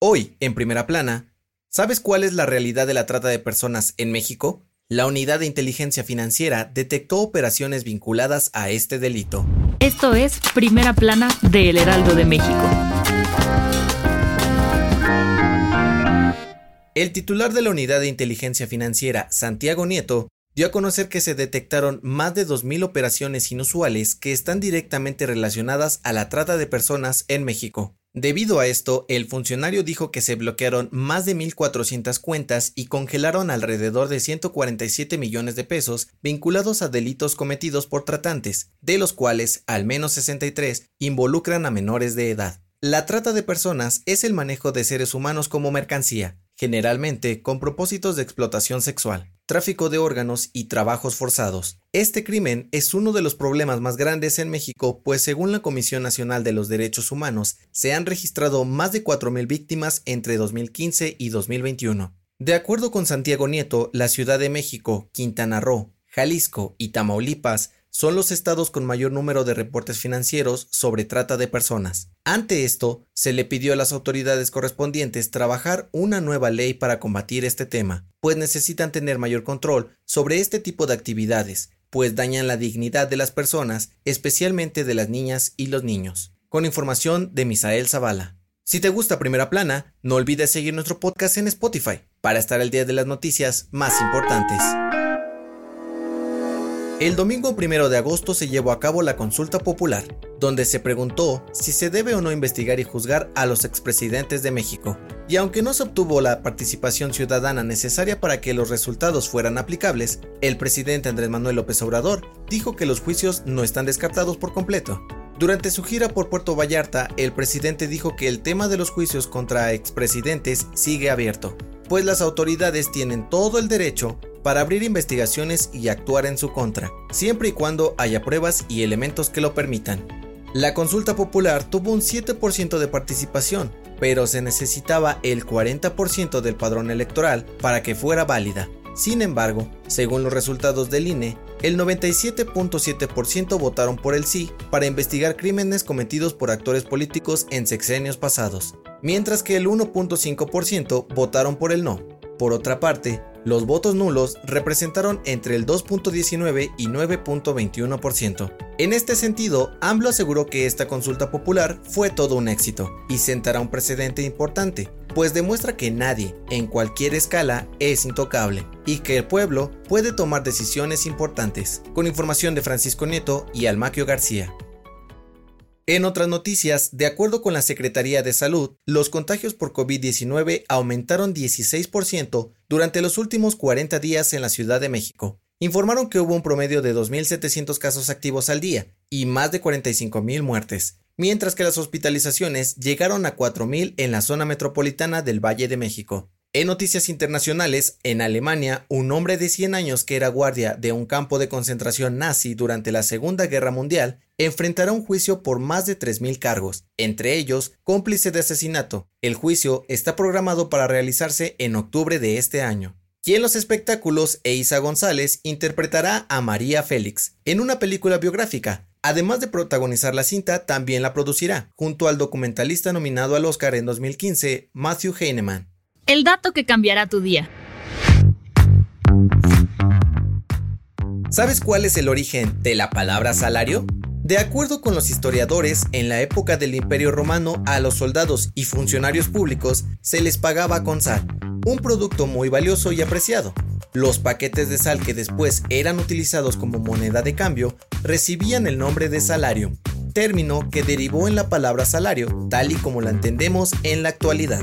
Hoy, en primera plana, ¿sabes cuál es la realidad de la trata de personas en México? La Unidad de Inteligencia Financiera detectó operaciones vinculadas a este delito. Esto es Primera Plana de El Heraldo de México. El titular de la Unidad de Inteligencia Financiera, Santiago Nieto, dio a conocer que se detectaron más de 2.000 operaciones inusuales que están directamente relacionadas a la trata de personas en México. Debido a esto, el funcionario dijo que se bloquearon más de 1.400 cuentas y congelaron alrededor de 147 millones de pesos vinculados a delitos cometidos por tratantes, de los cuales al menos 63 involucran a menores de edad. La trata de personas es el manejo de seres humanos como mercancía, generalmente con propósitos de explotación sexual, tráfico de órganos y trabajos forzados. Este crimen es uno de los problemas más grandes en México, pues según la Comisión Nacional de los Derechos Humanos, se han registrado más de 4.000 víctimas entre 2015 y 2021. De acuerdo con Santiago Nieto, la Ciudad de México, Quintana Roo, Jalisco y Tamaulipas son los estados con mayor número de reportes financieros sobre trata de personas. Ante esto, se le pidió a las autoridades correspondientes trabajar una nueva ley para combatir este tema, pues necesitan tener mayor control sobre este tipo de actividades, pues dañan la dignidad de las personas, especialmente de las niñas y los niños. Con información de Misael Zavala. Si te gusta Primera Plana, no olvides seguir nuestro podcast en Spotify para estar al día de las noticias más importantes. El domingo primero de agosto se llevó a cabo la consulta popular, donde se preguntó si se debe o no investigar y juzgar a los expresidentes de México. Y aunque no se obtuvo la participación ciudadana necesaria para que los resultados fueran aplicables, el presidente Andrés Manuel López Obrador dijo que los juicios no están descartados por completo. Durante su gira por Puerto Vallarta, el presidente dijo que el tema de los juicios contra expresidentes sigue abierto, pues las autoridades tienen todo el derecho para abrir investigaciones y actuar en su contra, siempre y cuando haya pruebas y elementos que lo permitan. La consulta popular tuvo un 7% de participación, pero se necesitaba el 40% del padrón electoral para que fuera válida. Sin embargo, según los resultados del INE, el 97.7% votaron por el sí para investigar crímenes cometidos por actores políticos en sexenios pasados, mientras que el 1.5% votaron por el no. Por otra parte, los votos nulos representaron entre el 2.19 y 9.21%. En este sentido, AMLO aseguró que esta consulta popular fue todo un éxito y sentará un precedente importante, pues demuestra que nadie, en cualquier escala, es intocable y que el pueblo puede tomar decisiones importantes. Con información de Francisco Nieto y Almaquio García. En otras noticias, de acuerdo con la Secretaría de Salud, los contagios por COVID-19 aumentaron 16% durante los últimos 40 días en la Ciudad de México. Informaron que hubo un promedio de 2.700 casos activos al día y más de 45.000 muertes, mientras que las hospitalizaciones llegaron a 4.000 en la zona metropolitana del Valle de México. En noticias internacionales, en Alemania, un hombre de 100 años que era guardia de un campo de concentración nazi durante la Segunda Guerra Mundial enfrentará un juicio por más de 3.000 cargos, entre ellos cómplice de asesinato. El juicio está programado para realizarse en octubre de este año. Y en los espectáculos, Eiza González interpretará a María Félix en una película biográfica. Además de protagonizar la cinta, también la producirá, junto al documentalista nominado al Oscar en 2015, Matthew Heinemann. El dato que cambiará tu día. ¿Sabes cuál es el origen de la palabra salario? De acuerdo con los historiadores, en la época del Imperio Romano a los soldados y funcionarios públicos se les pagaba con sal, un producto muy valioso y apreciado. Los paquetes de sal que después eran utilizados como moneda de cambio recibían el nombre de salario, término que derivó en la palabra salario, tal y como la entendemos en la actualidad.